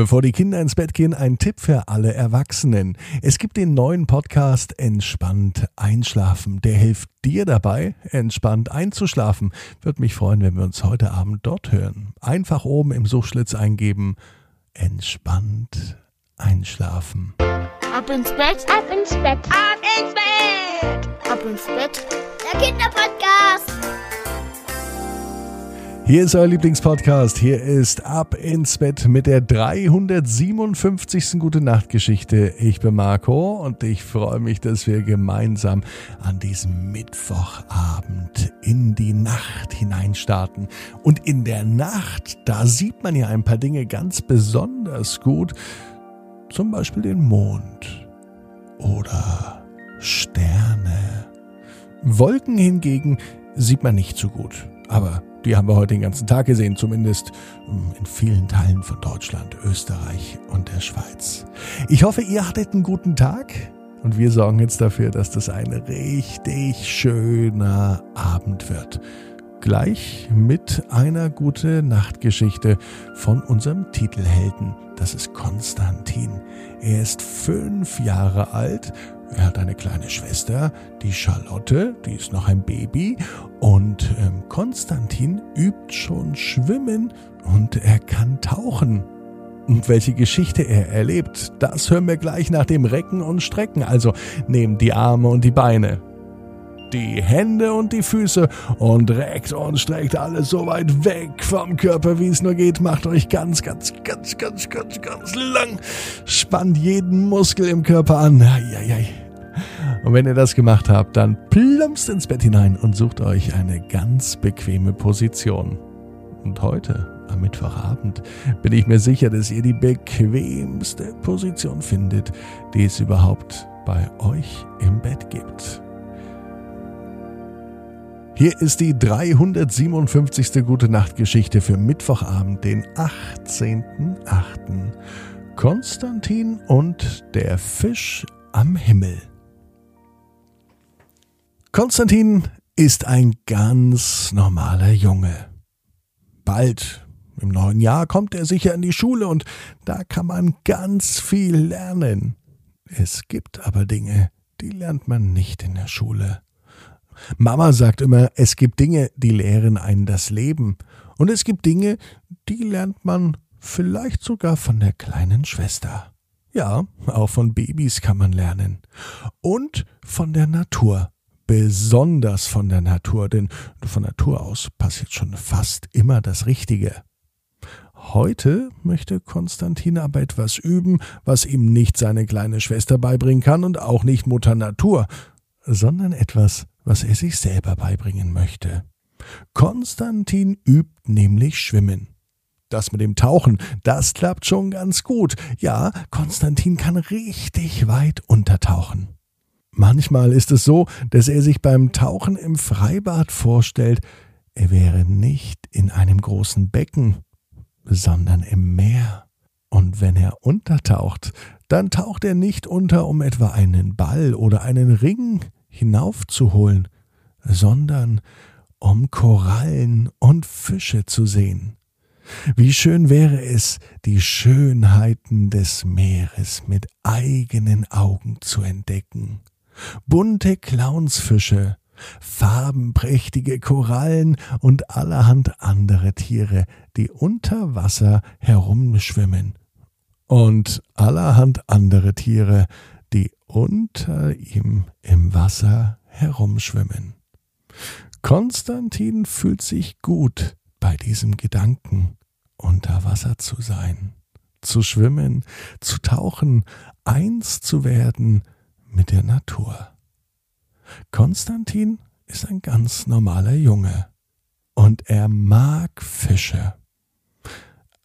Bevor die Kinder ins Bett gehen, ein Tipp für alle Erwachsenen. Es gibt den neuen Podcast Entspannt einschlafen. Der hilft dir dabei, entspannt einzuschlafen. Würde mich freuen, wenn wir uns heute Abend dort hören. Einfach oben im Suchschlitz eingeben. Entspannt einschlafen. Ab ins Bett, ab ins Bett, ab ins Bett, ab ins Bett. Der Kinderpodcast. Hier ist euer Lieblingspodcast. Hier ist Ab ins Bett mit der 357. Gute Nacht Geschichte. Ich bin Marco und ich freue mich, dass wir gemeinsam an diesem Mittwochabend in die Nacht hineinstarten. Und in der Nacht, da sieht man ja ein paar Dinge ganz besonders gut. Zum Beispiel den Mond oder Sterne. Wolken hingegen sieht man nicht so gut. Aber die haben wir heute den ganzen Tag gesehen, zumindest hm, in vielen Teilen von Deutschland, Österreich und der Schweiz. Ich hoffe, ihr hattet einen guten Tag und wir sorgen jetzt dafür, dass das ein richtig schöner Abend wird. Gleich mit einer gute Nachtgeschichte von unserem Titelhelden. Das ist Konstantin. Er ist fünf Jahre alt er hat eine kleine Schwester, die Charlotte, die ist noch ein Baby. Und ähm, Konstantin übt schon Schwimmen und er kann tauchen. Und welche Geschichte er erlebt, das hören wir gleich nach dem Recken und Strecken. Also nehmt die Arme und die Beine, die Hände und die Füße und reckt und streckt alles so weit weg vom Körper, wie es nur geht. Macht euch ganz, ganz, ganz, ganz, ganz, ganz lang. Spannt jeden Muskel im Körper an. Eieiei. Und wenn ihr das gemacht habt, dann plumpst ins Bett hinein und sucht euch eine ganz bequeme Position. Und heute, am Mittwochabend, bin ich mir sicher, dass ihr die bequemste Position findet, die es überhaupt bei euch im Bett gibt. Hier ist die 357. Gute Nacht Geschichte für Mittwochabend, den 18.8. Konstantin und der Fisch am Himmel. Konstantin ist ein ganz normaler Junge. Bald, im neuen Jahr, kommt er sicher in die Schule und da kann man ganz viel lernen. Es gibt aber Dinge, die lernt man nicht in der Schule. Mama sagt immer, es gibt Dinge, die lehren einen das Leben. Und es gibt Dinge, die lernt man vielleicht sogar von der kleinen Schwester. Ja, auch von Babys kann man lernen. Und von der Natur besonders von der Natur, denn von Natur aus passiert schon fast immer das Richtige. Heute möchte Konstantin aber etwas üben, was ihm nicht seine kleine Schwester beibringen kann und auch nicht Mutter Natur, sondern etwas, was er sich selber beibringen möchte. Konstantin übt nämlich Schwimmen. Das mit dem Tauchen, das klappt schon ganz gut. Ja, Konstantin kann richtig weit untertauchen. Manchmal ist es so, dass er sich beim Tauchen im Freibad vorstellt, er wäre nicht in einem großen Becken, sondern im Meer. Und wenn er untertaucht, dann taucht er nicht unter, um etwa einen Ball oder einen Ring hinaufzuholen, sondern um Korallen und Fische zu sehen. Wie schön wäre es, die Schönheiten des Meeres mit eigenen Augen zu entdecken bunte Clownsfische, farbenprächtige Korallen und allerhand andere Tiere, die unter Wasser herumschwimmen. Und allerhand andere Tiere, die unter ihm im Wasser herumschwimmen. Konstantin fühlt sich gut bei diesem Gedanken, unter Wasser zu sein, zu schwimmen, zu tauchen, eins zu werden mit der Natur. Konstantin ist ein ganz normaler Junge und er mag Fische.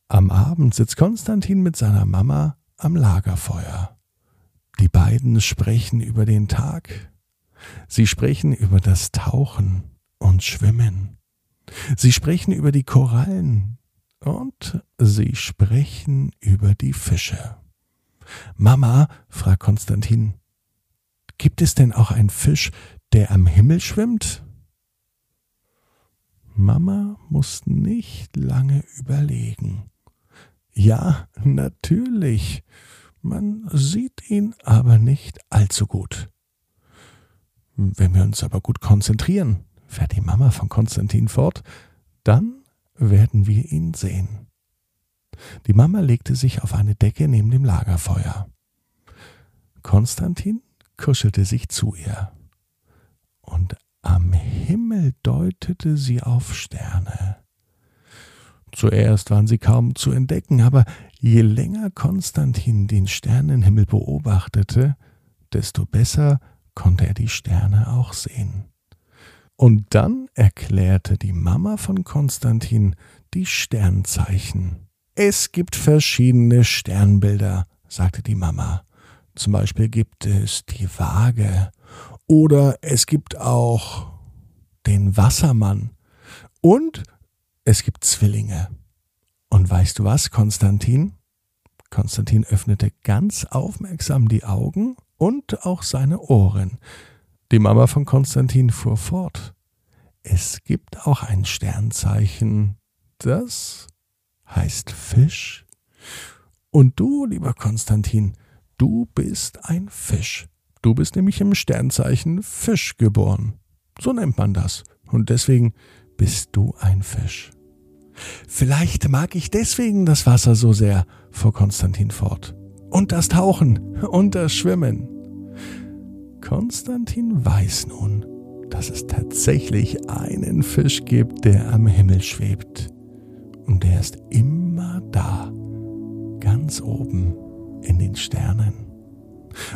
Am Abend sitzt Konstantin mit seiner Mama am Lagerfeuer. Die beiden sprechen über den Tag. Sie sprechen über das Tauchen und Schwimmen. Sie sprechen über die Korallen und sie sprechen über die Fische. Mama, fragt Konstantin, Gibt es denn auch einen Fisch, der am Himmel schwimmt? Mama muss nicht lange überlegen. Ja, natürlich. Man sieht ihn aber nicht allzu gut. Wenn wir uns aber gut konzentrieren, fährt die Mama von Konstantin fort, dann werden wir ihn sehen. Die Mama legte sich auf eine Decke neben dem Lagerfeuer. Konstantin kuschelte sich zu ihr. Und am Himmel deutete sie auf Sterne. Zuerst waren sie kaum zu entdecken, aber je länger Konstantin den Sternenhimmel beobachtete, desto besser konnte er die Sterne auch sehen. Und dann erklärte die Mama von Konstantin die Sternzeichen. Es gibt verschiedene Sternbilder, sagte die Mama. Zum Beispiel gibt es die Waage oder es gibt auch den Wassermann und es gibt Zwillinge. Und weißt du was, Konstantin? Konstantin öffnete ganz aufmerksam die Augen und auch seine Ohren. Die Mama von Konstantin fuhr fort. Es gibt auch ein Sternzeichen, das heißt Fisch. Und du, lieber Konstantin, du bist ein Fisch. Du bist nämlich im Sternzeichen Fisch geboren. So nennt man das. Und deswegen bist du ein Fisch. Vielleicht mag ich deswegen das Wasser so sehr, fuhr Konstantin fort. Und das Tauchen und das Schwimmen. Konstantin weiß nun, dass es tatsächlich einen Fisch gibt, der am Himmel schwebt. Und der ist immer da, ganz oben in den Sternen.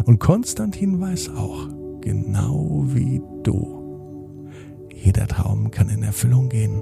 Und Konstantin weiß auch, genau wie du, jeder Traum kann in Erfüllung gehen.